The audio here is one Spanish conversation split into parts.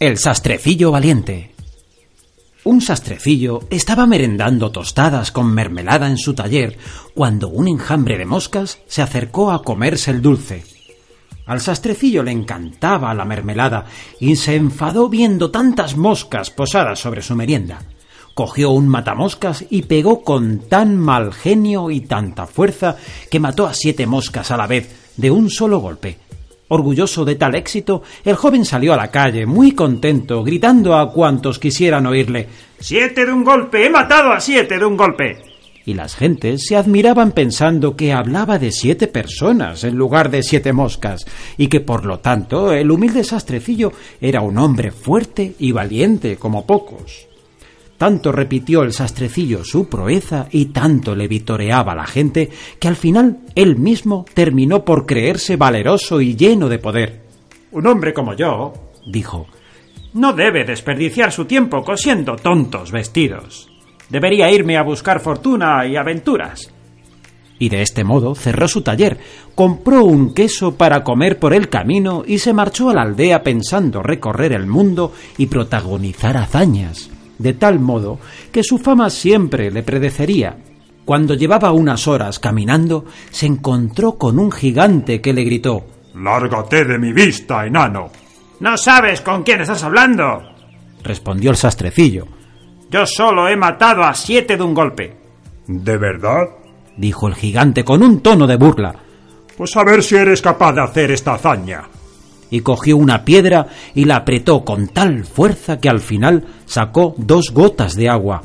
El sastrecillo valiente. Un sastrecillo estaba merendando tostadas con mermelada en su taller cuando un enjambre de moscas se acercó a comerse el dulce. Al sastrecillo le encantaba la mermelada y se enfadó viendo tantas moscas posadas sobre su merienda. Cogió un matamoscas y pegó con tan mal genio y tanta fuerza que mató a siete moscas a la vez de un solo golpe. Orgulloso de tal éxito, el joven salió a la calle, muy contento, gritando a cuantos quisieran oírle Siete de un golpe. He matado a siete de un golpe. Y las gentes se admiraban pensando que hablaba de siete personas en lugar de siete moscas, y que por lo tanto el humilde sastrecillo era un hombre fuerte y valiente como pocos. Tanto repitió el sastrecillo su proeza y tanto le vitoreaba la gente que al final él mismo terminó por creerse valeroso y lleno de poder. Un hombre como yo, dijo, no debe desperdiciar su tiempo cosiendo tontos vestidos. Debería irme a buscar fortuna y aventuras. Y de este modo cerró su taller, compró un queso para comer por el camino y se marchó a la aldea pensando recorrer el mundo y protagonizar hazañas de tal modo que su fama siempre le predecería. Cuando llevaba unas horas caminando, se encontró con un gigante que le gritó Lárgate de mi vista, enano. No sabes con quién estás hablando, respondió el sastrecillo. Yo solo he matado a siete de un golpe. ¿De verdad? dijo el gigante con un tono de burla. Pues a ver si eres capaz de hacer esta hazaña y cogió una piedra y la apretó con tal fuerza que al final sacó dos gotas de agua.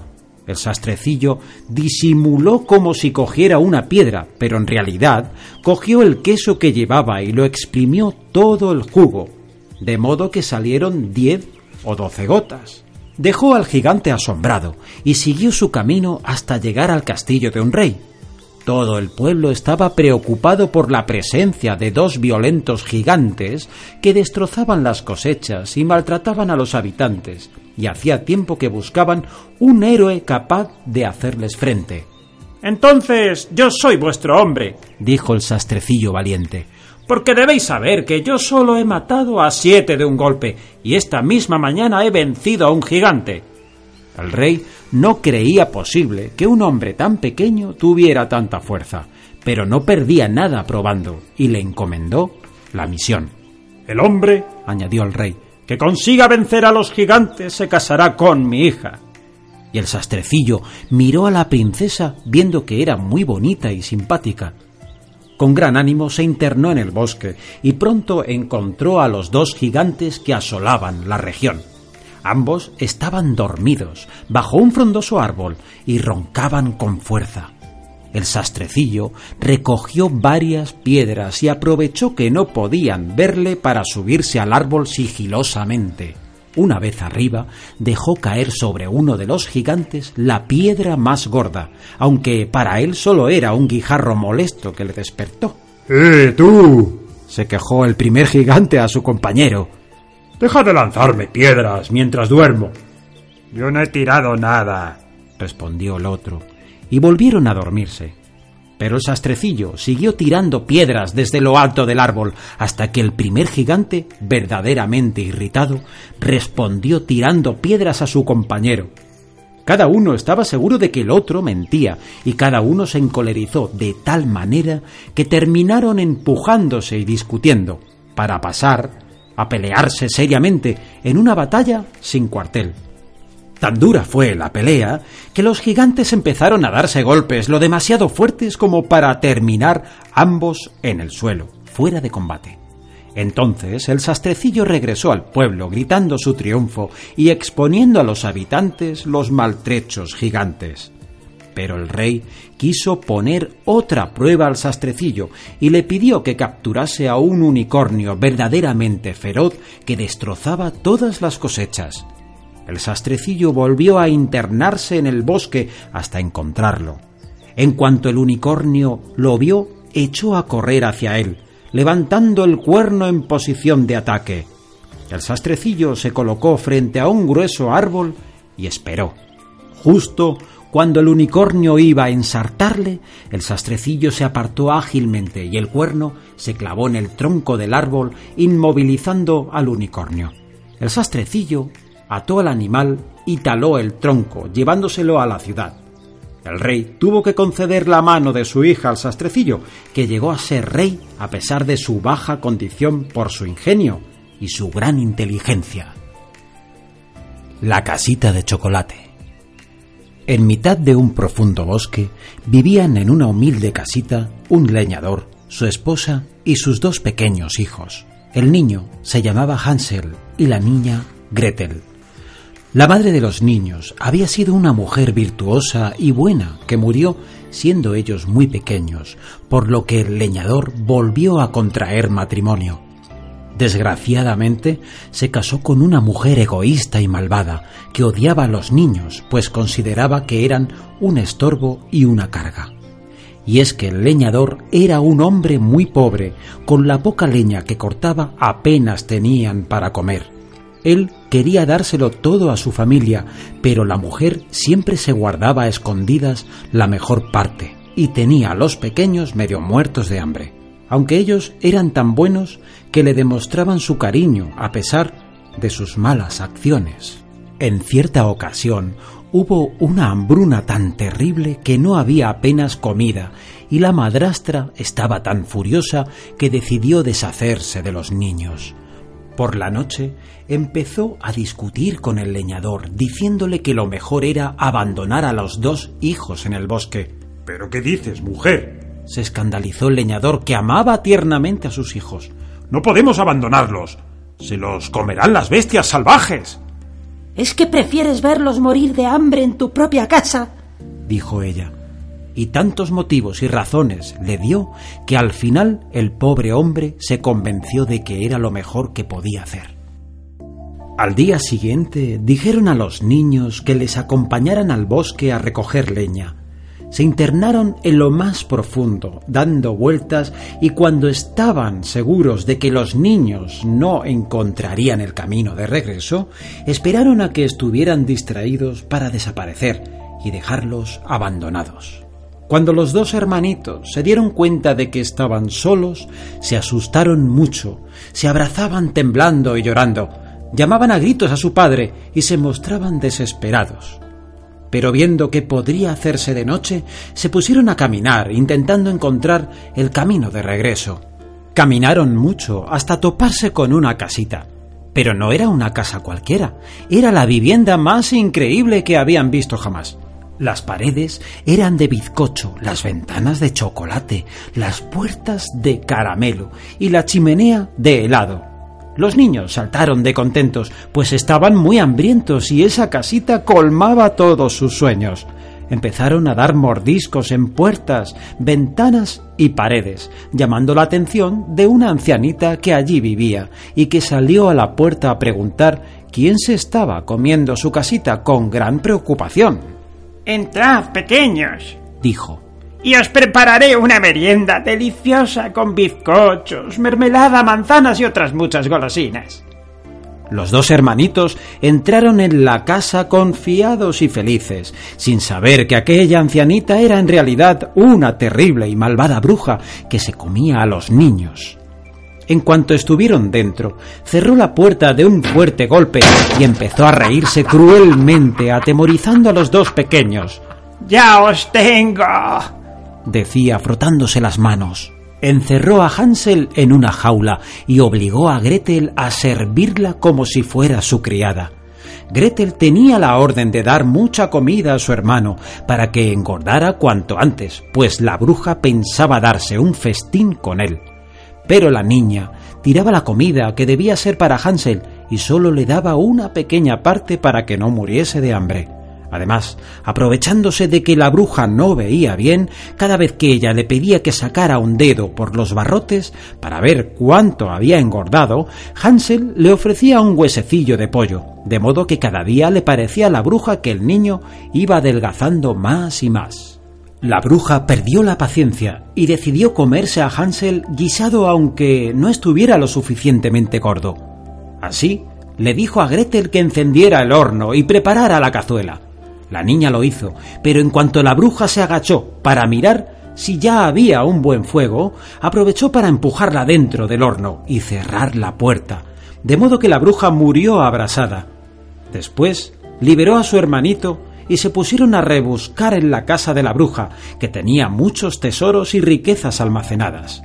El sastrecillo disimuló como si cogiera una piedra, pero en realidad cogió el queso que llevaba y lo exprimió todo el jugo, de modo que salieron diez o doce gotas. Dejó al gigante asombrado y siguió su camino hasta llegar al castillo de un rey. Todo el pueblo estaba preocupado por la presencia de dos violentos gigantes que destrozaban las cosechas y maltrataban a los habitantes, y hacía tiempo que buscaban un héroe capaz de hacerles frente. Entonces yo soy vuestro hombre, dijo el sastrecillo valiente, porque debéis saber que yo solo he matado a siete de un golpe, y esta misma mañana he vencido a un gigante. El rey no creía posible que un hombre tan pequeño tuviera tanta fuerza, pero no perdía nada probando y le encomendó la misión. El hombre, añadió el rey, que consiga vencer a los gigantes se casará con mi hija. Y el sastrecillo miró a la princesa viendo que era muy bonita y simpática. Con gran ánimo se internó en el bosque y pronto encontró a los dos gigantes que asolaban la región. Ambos estaban dormidos bajo un frondoso árbol y roncaban con fuerza. El sastrecillo recogió varias piedras y aprovechó que no podían verle para subirse al árbol sigilosamente. Una vez arriba, dejó caer sobre uno de los gigantes la piedra más gorda, aunque para él solo era un guijarro molesto que le despertó. ¡Eh, tú! se quejó el primer gigante a su compañero. Deja de lanzarme piedras mientras duermo. Yo no he tirado nada, respondió el otro, y volvieron a dormirse. Pero el sastrecillo siguió tirando piedras desde lo alto del árbol hasta que el primer gigante, verdaderamente irritado, respondió tirando piedras a su compañero. Cada uno estaba seguro de que el otro mentía y cada uno se encolerizó de tal manera que terminaron empujándose y discutiendo para pasar a pelearse seriamente en una batalla sin cuartel. Tan dura fue la pelea que los gigantes empezaron a darse golpes lo demasiado fuertes como para terminar ambos en el suelo, fuera de combate. Entonces el sastrecillo regresó al pueblo gritando su triunfo y exponiendo a los habitantes los maltrechos gigantes. Pero el rey quiso poner otra prueba al sastrecillo y le pidió que capturase a un unicornio verdaderamente feroz que destrozaba todas las cosechas. El sastrecillo volvió a internarse en el bosque hasta encontrarlo. En cuanto el unicornio lo vio, echó a correr hacia él, levantando el cuerno en posición de ataque. El sastrecillo se colocó frente a un grueso árbol y esperó. Justo cuando el unicornio iba a ensartarle, el sastrecillo se apartó ágilmente y el cuerno se clavó en el tronco del árbol, inmovilizando al unicornio. El sastrecillo ató al animal y taló el tronco, llevándoselo a la ciudad. El rey tuvo que conceder la mano de su hija al sastrecillo, que llegó a ser rey a pesar de su baja condición por su ingenio y su gran inteligencia. La casita de chocolate. En mitad de un profundo bosque vivían en una humilde casita un leñador, su esposa y sus dos pequeños hijos. El niño se llamaba Hansel y la niña Gretel. La madre de los niños había sido una mujer virtuosa y buena que murió siendo ellos muy pequeños, por lo que el leñador volvió a contraer matrimonio. Desgraciadamente, se casó con una mujer egoísta y malvada, que odiaba a los niños, pues consideraba que eran un estorbo y una carga. Y es que el leñador era un hombre muy pobre, con la poca leña que cortaba apenas tenían para comer. Él quería dárselo todo a su familia, pero la mujer siempre se guardaba escondidas la mejor parte, y tenía a los pequeños medio muertos de hambre aunque ellos eran tan buenos que le demostraban su cariño a pesar de sus malas acciones. En cierta ocasión hubo una hambruna tan terrible que no había apenas comida y la madrastra estaba tan furiosa que decidió deshacerse de los niños. Por la noche empezó a discutir con el leñador, diciéndole que lo mejor era abandonar a los dos hijos en el bosque. ¿Pero qué dices, mujer? se escandalizó el leñador que amaba tiernamente a sus hijos. No podemos abandonarlos. Se los comerán las bestias salvajes. ¿Es que prefieres verlos morir de hambre en tu propia casa? dijo ella. Y tantos motivos y razones le dio que al final el pobre hombre se convenció de que era lo mejor que podía hacer. Al día siguiente dijeron a los niños que les acompañaran al bosque a recoger leña, se internaron en lo más profundo, dando vueltas, y cuando estaban seguros de que los niños no encontrarían el camino de regreso, esperaron a que estuvieran distraídos para desaparecer y dejarlos abandonados. Cuando los dos hermanitos se dieron cuenta de que estaban solos, se asustaron mucho, se abrazaban temblando y llorando, llamaban a gritos a su padre y se mostraban desesperados pero viendo que podría hacerse de noche, se pusieron a caminar, intentando encontrar el camino de regreso. Caminaron mucho hasta toparse con una casita. Pero no era una casa cualquiera, era la vivienda más increíble que habían visto jamás. Las paredes eran de bizcocho, las ventanas de chocolate, las puertas de caramelo y la chimenea de helado. Los niños saltaron de contentos, pues estaban muy hambrientos y esa casita colmaba todos sus sueños. Empezaron a dar mordiscos en puertas, ventanas y paredes, llamando la atención de una ancianita que allí vivía y que salió a la puerta a preguntar quién se estaba comiendo su casita con gran preocupación. Entrad, pequeños, dijo y os prepararé una merienda deliciosa con bizcochos, mermelada, manzanas y otras muchas golosinas. Los dos hermanitos entraron en la casa confiados y felices, sin saber que aquella ancianita era en realidad una terrible y malvada bruja que se comía a los niños. En cuanto estuvieron dentro, cerró la puerta de un fuerte golpe y empezó a reírse cruelmente, atemorizando a los dos pequeños. ¡Ya os tengo! Decía frotándose las manos. Encerró a Hansel en una jaula y obligó a Gretel a servirla como si fuera su criada. Gretel tenía la orden de dar mucha comida a su hermano para que engordara cuanto antes, pues la bruja pensaba darse un festín con él. Pero la niña tiraba la comida que debía ser para Hansel y solo le daba una pequeña parte para que no muriese de hambre. Además, aprovechándose de que la bruja no veía bien, cada vez que ella le pedía que sacara un dedo por los barrotes para ver cuánto había engordado, Hansel le ofrecía un huesecillo de pollo, de modo que cada día le parecía a la bruja que el niño iba adelgazando más y más. La bruja perdió la paciencia y decidió comerse a Hansel guisado aunque no estuviera lo suficientemente gordo. Así, le dijo a Gretel que encendiera el horno y preparara la cazuela. La niña lo hizo, pero en cuanto la bruja se agachó para mirar si ya había un buen fuego, aprovechó para empujarla dentro del horno y cerrar la puerta, de modo que la bruja murió abrasada. Después liberó a su hermanito y se pusieron a rebuscar en la casa de la bruja, que tenía muchos tesoros y riquezas almacenadas.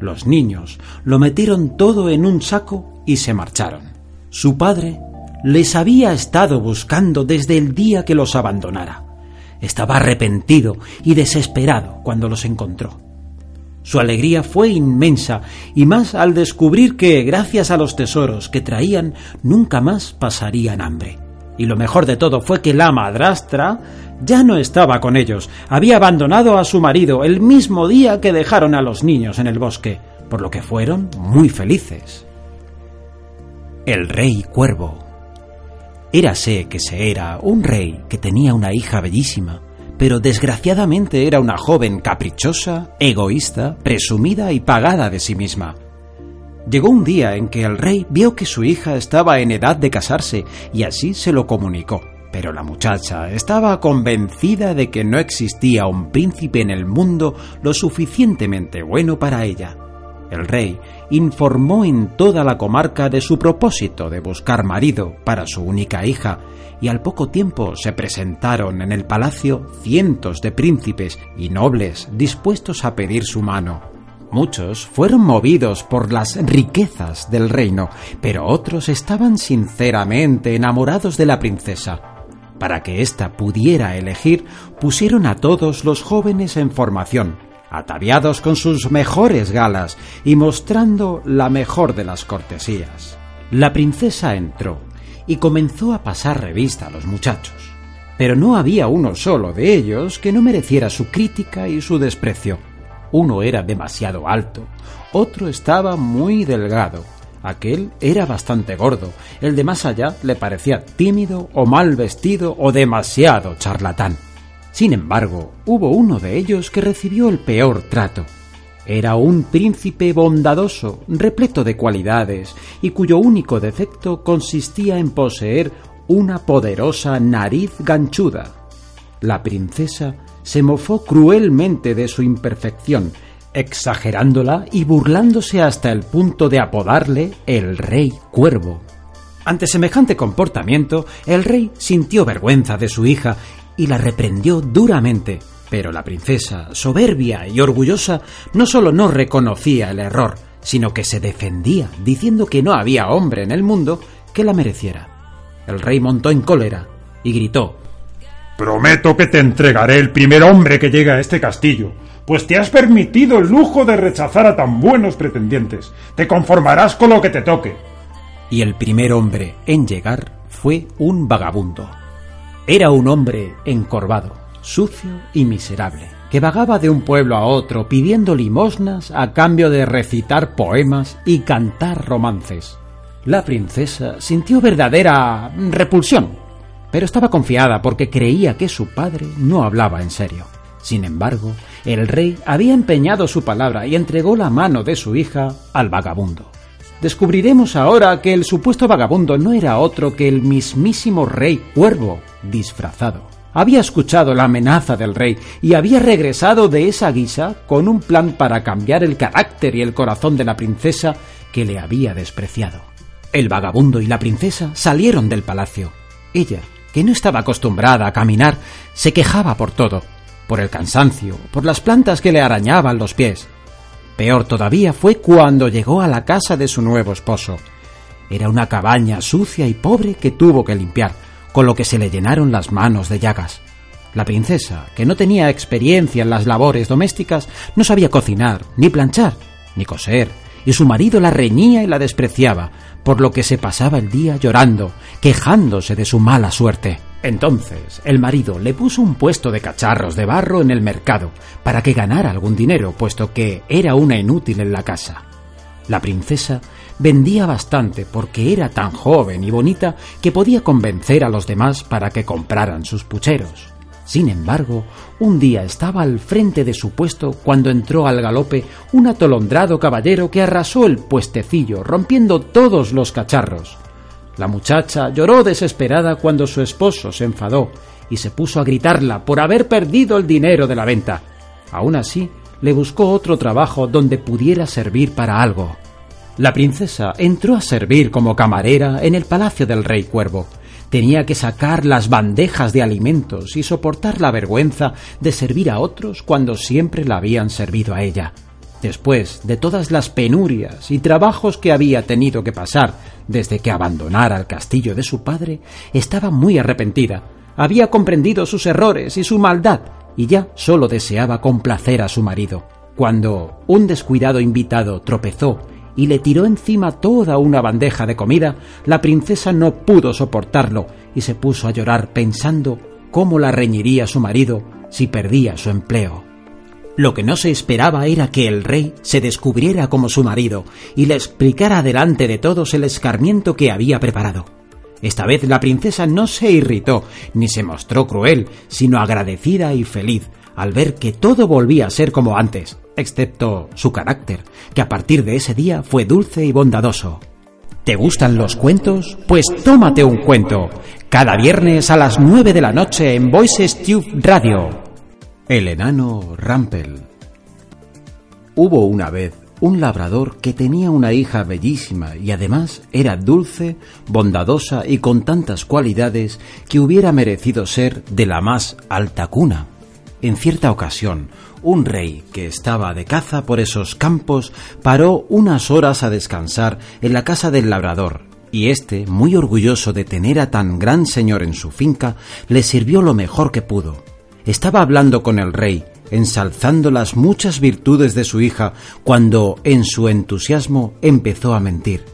Los niños lo metieron todo en un saco y se marcharon. Su padre les había estado buscando desde el día que los abandonara. Estaba arrepentido y desesperado cuando los encontró. Su alegría fue inmensa y más al descubrir que, gracias a los tesoros que traían, nunca más pasarían hambre. Y lo mejor de todo fue que la madrastra ya no estaba con ellos, había abandonado a su marido el mismo día que dejaron a los niños en el bosque, por lo que fueron muy felices. El rey cuervo. Érase que se era un rey que tenía una hija bellísima, pero desgraciadamente era una joven caprichosa, egoísta, presumida y pagada de sí misma. Llegó un día en que el rey vio que su hija estaba en edad de casarse y así se lo comunicó. Pero la muchacha estaba convencida de que no existía un príncipe en el mundo lo suficientemente bueno para ella. El rey informó en toda la comarca de su propósito de buscar marido para su única hija, y al poco tiempo se presentaron en el palacio cientos de príncipes y nobles dispuestos a pedir su mano. Muchos fueron movidos por las riquezas del reino, pero otros estaban sinceramente enamorados de la princesa. Para que ésta pudiera elegir, pusieron a todos los jóvenes en formación, ataviados con sus mejores galas y mostrando la mejor de las cortesías. La princesa entró y comenzó a pasar revista a los muchachos. Pero no había uno solo de ellos que no mereciera su crítica y su desprecio. Uno era demasiado alto, otro estaba muy delgado, aquel era bastante gordo, el de más allá le parecía tímido o mal vestido o demasiado charlatán. Sin embargo, hubo uno de ellos que recibió el peor trato. Era un príncipe bondadoso, repleto de cualidades, y cuyo único defecto consistía en poseer una poderosa nariz ganchuda. La princesa se mofó cruelmente de su imperfección, exagerándola y burlándose hasta el punto de apodarle el rey cuervo. Ante semejante comportamiento, el rey sintió vergüenza de su hija y la reprendió duramente, pero la princesa, soberbia y orgullosa, no solo no reconocía el error, sino que se defendía, diciendo que no había hombre en el mundo que la mereciera. El rey montó en cólera y gritó Prometo que te entregaré el primer hombre que llegue a este castillo, pues te has permitido el lujo de rechazar a tan buenos pretendientes. Te conformarás con lo que te toque. Y el primer hombre en llegar fue un vagabundo. Era un hombre encorvado, sucio y miserable, que vagaba de un pueblo a otro pidiendo limosnas a cambio de recitar poemas y cantar romances. La princesa sintió verdadera repulsión pero estaba confiada porque creía que su padre no hablaba en serio. Sin embargo, el rey había empeñado su palabra y entregó la mano de su hija al vagabundo. Descubriremos ahora que el supuesto vagabundo no era otro que el mismísimo rey cuervo disfrazado. Había escuchado la amenaza del rey y había regresado de esa guisa con un plan para cambiar el carácter y el corazón de la princesa que le había despreciado. El vagabundo y la princesa salieron del palacio. Ella que no estaba acostumbrada a caminar, se quejaba por todo, por el cansancio, por las plantas que le arañaban los pies. Peor todavía fue cuando llegó a la casa de su nuevo esposo. Era una cabaña sucia y pobre que tuvo que limpiar, con lo que se le llenaron las manos de llagas. La princesa, que no tenía experiencia en las labores domésticas, no sabía cocinar, ni planchar, ni coser, y su marido la reñía y la despreciaba, por lo que se pasaba el día llorando, quejándose de su mala suerte. Entonces el marido le puso un puesto de cacharros de barro en el mercado para que ganara algún dinero, puesto que era una inútil en la casa. La princesa vendía bastante porque era tan joven y bonita que podía convencer a los demás para que compraran sus pucheros. Sin embargo, un día estaba al frente de su puesto cuando entró al galope un atolondrado caballero que arrasó el puestecillo, rompiendo todos los cacharros. La muchacha lloró desesperada cuando su esposo se enfadó y se puso a gritarla por haber perdido el dinero de la venta. Aún así, le buscó otro trabajo donde pudiera servir para algo. La princesa entró a servir como camarera en el palacio del rey Cuervo. Tenía que sacar las bandejas de alimentos y soportar la vergüenza de servir a otros cuando siempre la habían servido a ella. Después de todas las penurias y trabajos que había tenido que pasar desde que abandonara el castillo de su padre, estaba muy arrepentida. Había comprendido sus errores y su maldad y ya solo deseaba complacer a su marido. Cuando un descuidado invitado tropezó y le tiró encima toda una bandeja de comida, la princesa no pudo soportarlo y se puso a llorar pensando cómo la reñiría su marido si perdía su empleo. Lo que no se esperaba era que el rey se descubriera como su marido y le explicara delante de todos el escarmiento que había preparado. Esta vez la princesa no se irritó ni se mostró cruel, sino agradecida y feliz al ver que todo volvía a ser como antes, excepto su carácter, que a partir de ese día fue dulce y bondadoso. ¿Te gustan los cuentos? Pues tómate un cuento. Cada viernes a las 9 de la noche en Voices Tube Radio. El enano Rampel. Hubo una vez un labrador que tenía una hija bellísima y además era dulce, bondadosa y con tantas cualidades que hubiera merecido ser de la más alta cuna. En cierta ocasión, un rey que estaba de caza por esos campos paró unas horas a descansar en la casa del labrador, y éste, muy orgulloso de tener a tan gran señor en su finca, le sirvió lo mejor que pudo. Estaba hablando con el rey, ensalzando las muchas virtudes de su hija, cuando, en su entusiasmo, empezó a mentir.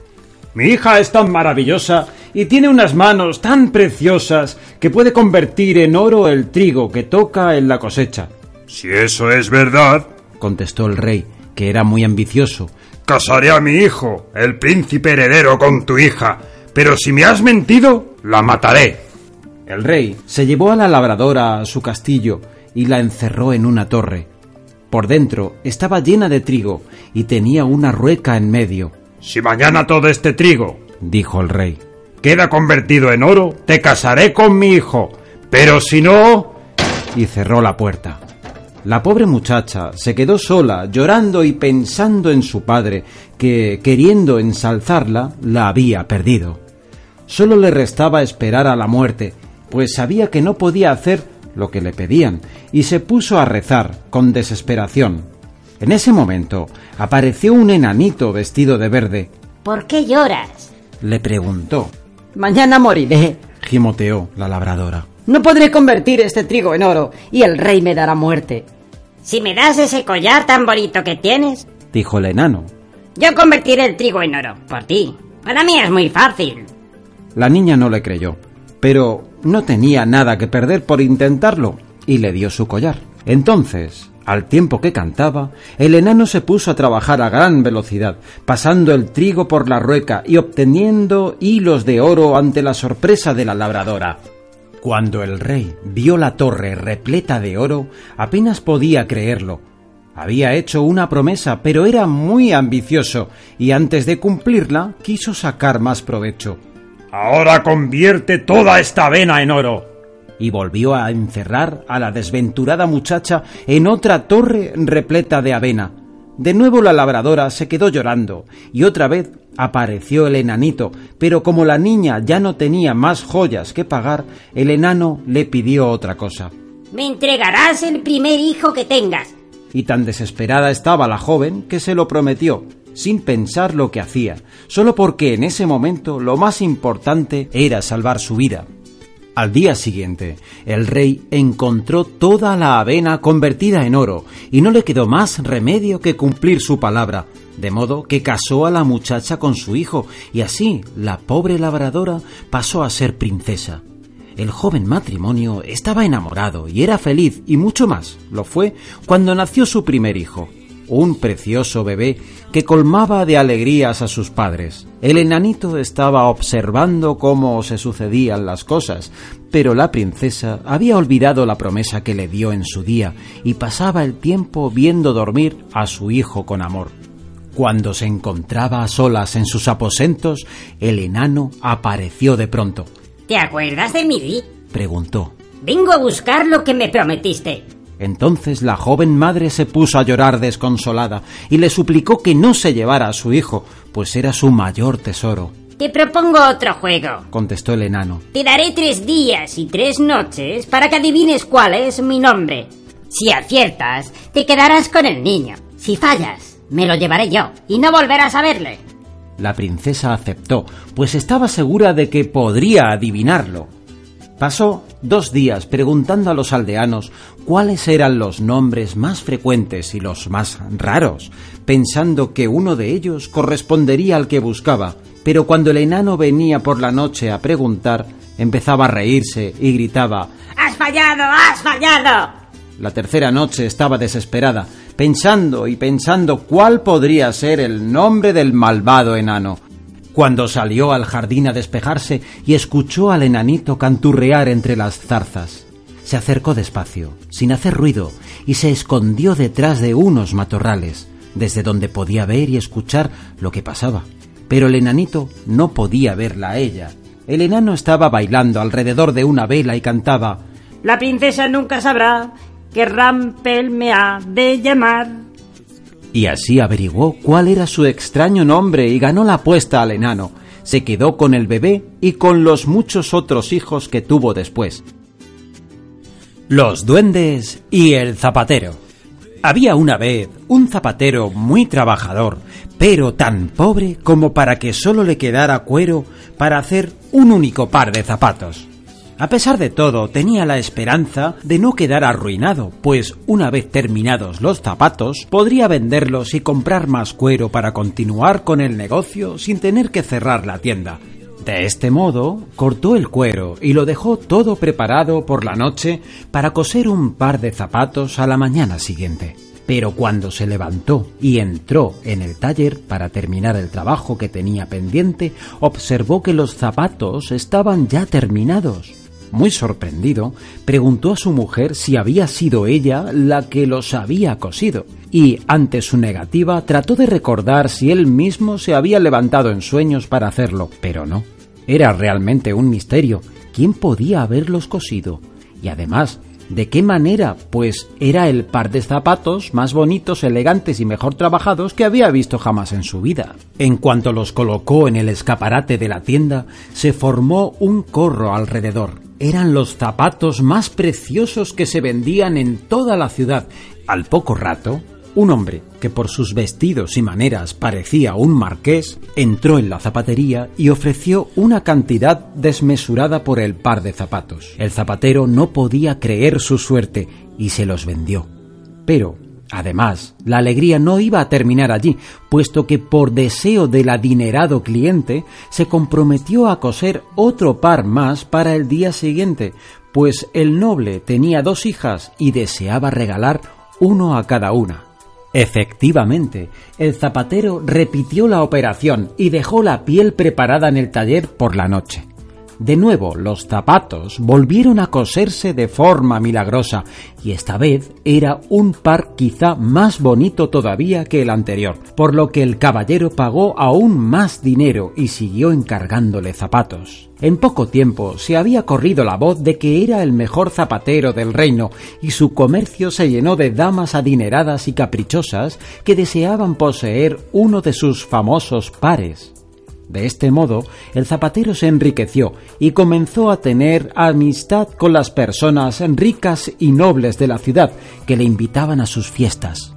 Mi hija es tan maravillosa y tiene unas manos tan preciosas que puede convertir en oro el trigo que toca en la cosecha. Si eso es verdad, contestó el rey, que era muy ambicioso, casaré a mi hijo, el príncipe heredero, con tu hija, pero si me has mentido, la mataré. El rey se llevó a la labradora a su castillo y la encerró en una torre. Por dentro estaba llena de trigo y tenía una rueca en medio. Si mañana todo este trigo, dijo el rey, queda convertido en oro, te casaré con mi hijo. Pero si no... y cerró la puerta. La pobre muchacha se quedó sola, llorando y pensando en su padre, que, queriendo ensalzarla, la había perdido. Solo le restaba esperar a la muerte, pues sabía que no podía hacer lo que le pedían, y se puso a rezar con desesperación. En ese momento apareció un enanito vestido de verde. ¿Por qué lloras? le preguntó. Mañana moriré, gimoteó la labradora. No podré convertir este trigo en oro, y el rey me dará muerte. Si me das ese collar tan bonito que tienes, dijo el enano, yo convertiré el trigo en oro, por ti. Para mí es muy fácil. La niña no le creyó, pero no tenía nada que perder por intentarlo y le dio su collar. Entonces, al tiempo que cantaba, el enano se puso a trabajar a gran velocidad, pasando el trigo por la rueca y obteniendo hilos de oro ante la sorpresa de la labradora. Cuando el rey vio la torre repleta de oro, apenas podía creerlo. Había hecho una promesa, pero era muy ambicioso, y antes de cumplirla quiso sacar más provecho. Ahora convierte toda esta avena en oro. Y volvió a encerrar a la desventurada muchacha en otra torre repleta de avena. De nuevo la labradora se quedó llorando, y otra vez apareció el enanito, pero como la niña ya no tenía más joyas que pagar, el enano le pidió otra cosa. Me entregarás el primer hijo que tengas. Y tan desesperada estaba la joven que se lo prometió, sin pensar lo que hacía, solo porque en ese momento lo más importante era salvar su vida. Al día siguiente, el rey encontró toda la avena convertida en oro, y no le quedó más remedio que cumplir su palabra, de modo que casó a la muchacha con su hijo, y así la pobre labradora pasó a ser princesa. El joven matrimonio estaba enamorado y era feliz, y mucho más lo fue cuando nació su primer hijo, un precioso bebé que colmaba de alegrías a sus padres. El enanito estaba observando cómo se sucedían las cosas, pero la princesa había olvidado la promesa que le dio en su día y pasaba el tiempo viendo dormir a su hijo con amor. Cuando se encontraba a solas en sus aposentos, el enano apareció de pronto. ¿Te acuerdas de mí? preguntó. Vengo a buscar lo que me prometiste. Entonces la joven madre se puso a llorar desconsolada y le suplicó que no se llevara a su hijo, pues era su mayor tesoro. Te propongo otro juego. Contestó el enano. Te daré tres días y tres noches para que adivines cuál es mi nombre. Si aciertas, te quedarás con el niño. Si fallas, me lo llevaré yo y no volverás a verle. La princesa aceptó, pues estaba segura de que podría adivinarlo. Pasó dos días preguntando a los aldeanos cuáles eran los nombres más frecuentes y los más raros, pensando que uno de ellos correspondería al que buscaba, pero cuando el enano venía por la noche a preguntar, empezaba a reírse y gritaba ¡Has fallado! ¡Has fallado! La tercera noche estaba desesperada, pensando y pensando cuál podría ser el nombre del malvado enano, cuando salió al jardín a despejarse y escuchó al enanito canturrear entre las zarzas. Se acercó despacio, sin hacer ruido, y se escondió detrás de unos matorrales, desde donde podía ver y escuchar lo que pasaba. Pero el enanito no podía verla a ella. El enano estaba bailando alrededor de una vela y cantaba La princesa nunca sabrá que Rampel me ha de llamar. Y así averiguó cuál era su extraño nombre y ganó la apuesta al enano. Se quedó con el bebé y con los muchos otros hijos que tuvo después. Los duendes y el zapatero. Había una vez un zapatero muy trabajador, pero tan pobre como para que solo le quedara cuero para hacer un único par de zapatos. A pesar de todo, tenía la esperanza de no quedar arruinado, pues una vez terminados los zapatos, podría venderlos y comprar más cuero para continuar con el negocio sin tener que cerrar la tienda. De este modo, cortó el cuero y lo dejó todo preparado por la noche para coser un par de zapatos a la mañana siguiente. Pero cuando se levantó y entró en el taller para terminar el trabajo que tenía pendiente, observó que los zapatos estaban ya terminados. Muy sorprendido, preguntó a su mujer si había sido ella la que los había cosido, y ante su negativa trató de recordar si él mismo se había levantado en sueños para hacerlo, pero no. Era realmente un misterio. ¿Quién podía haberlos cosido? Y además, ¿De qué manera? Pues era el par de zapatos más bonitos, elegantes y mejor trabajados que había visto jamás en su vida. En cuanto los colocó en el escaparate de la tienda, se formó un corro alrededor. Eran los zapatos más preciosos que se vendían en toda la ciudad. Al poco rato, un hombre, que por sus vestidos y maneras parecía un marqués, entró en la zapatería y ofreció una cantidad desmesurada por el par de zapatos. El zapatero no podía creer su suerte y se los vendió. Pero, además, la alegría no iba a terminar allí, puesto que por deseo del adinerado cliente se comprometió a coser otro par más para el día siguiente, pues el noble tenía dos hijas y deseaba regalar uno a cada una. Efectivamente, el zapatero repitió la operación y dejó la piel preparada en el taller por la noche. De nuevo, los zapatos volvieron a coserse de forma milagrosa, y esta vez era un par quizá más bonito todavía que el anterior, por lo que el caballero pagó aún más dinero y siguió encargándole zapatos. En poco tiempo se había corrido la voz de que era el mejor zapatero del reino, y su comercio se llenó de damas adineradas y caprichosas que deseaban poseer uno de sus famosos pares. De este modo, el zapatero se enriqueció y comenzó a tener amistad con las personas ricas y nobles de la ciudad que le invitaban a sus fiestas.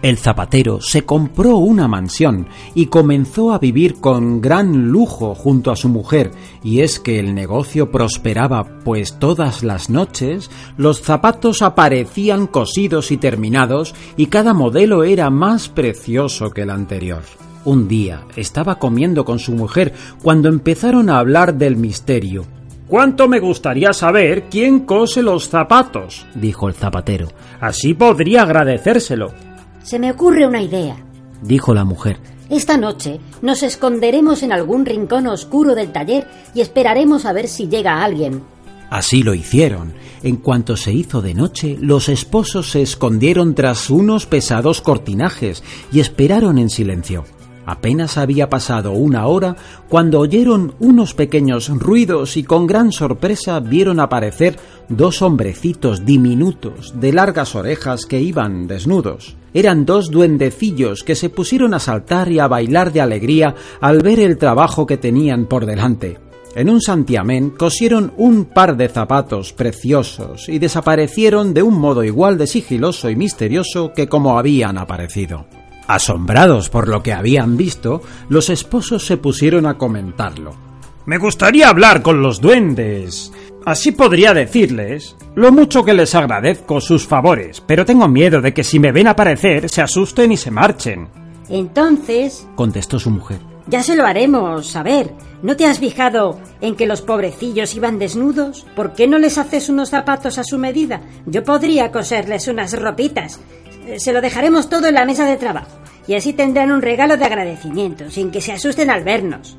El zapatero se compró una mansión y comenzó a vivir con gran lujo junto a su mujer, y es que el negocio prosperaba, pues todas las noches los zapatos aparecían cosidos y terminados, y cada modelo era más precioso que el anterior. Un día estaba comiendo con su mujer cuando empezaron a hablar del misterio. ¿Cuánto me gustaría saber quién cose los zapatos? dijo el zapatero. Así podría agradecérselo. Se me ocurre una idea, dijo la mujer. Esta noche nos esconderemos en algún rincón oscuro del taller y esperaremos a ver si llega alguien. Así lo hicieron. En cuanto se hizo de noche, los esposos se escondieron tras unos pesados cortinajes y esperaron en silencio. Apenas había pasado una hora cuando oyeron unos pequeños ruidos y con gran sorpresa vieron aparecer dos hombrecitos diminutos de largas orejas que iban desnudos. Eran dos duendecillos que se pusieron a saltar y a bailar de alegría al ver el trabajo que tenían por delante. En un santiamén cosieron un par de zapatos preciosos y desaparecieron de un modo igual de sigiloso y misterioso que como habían aparecido. Asombrados por lo que habían visto, los esposos se pusieron a comentarlo. Me gustaría hablar con los duendes. Así podría decirles lo mucho que les agradezco sus favores, pero tengo miedo de que si me ven aparecer se asusten y se marchen. Entonces, contestó su mujer, ya se lo haremos A ver, ¿No te has fijado en que los pobrecillos iban desnudos? ¿Por qué no les haces unos zapatos a su medida? Yo podría coserles unas ropitas. Se lo dejaremos todo en la mesa de trabajo. Y así tendrán un regalo de agradecimiento, sin que se asusten al vernos.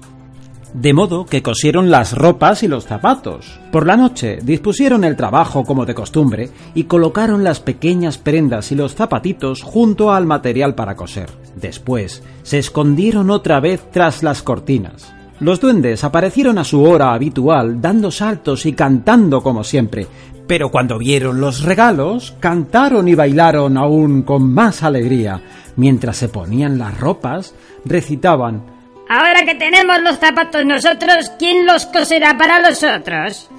De modo que cosieron las ropas y los zapatos. Por la noche dispusieron el trabajo como de costumbre y colocaron las pequeñas prendas y los zapatitos junto al material para coser. Después se escondieron otra vez tras las cortinas. Los duendes aparecieron a su hora habitual, dando saltos y cantando como siempre, pero cuando vieron los regalos, cantaron y bailaron aún con más alegría. Mientras se ponían las ropas, recitaban Ahora que tenemos los zapatos nosotros, ¿quién los coserá para los otros?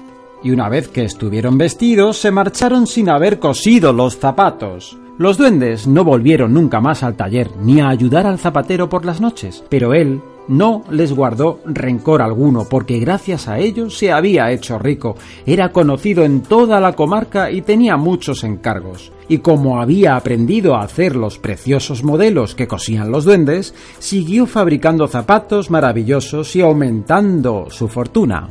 Y una vez que estuvieron vestidos, se marcharon sin haber cosido los zapatos. Los duendes no volvieron nunca más al taller ni a ayudar al zapatero por las noches, pero él no les guardó rencor alguno, porque gracias a ellos se había hecho rico, era conocido en toda la comarca y tenía muchos encargos. Y como había aprendido a hacer los preciosos modelos que cosían los duendes, siguió fabricando zapatos maravillosos y aumentando su fortuna.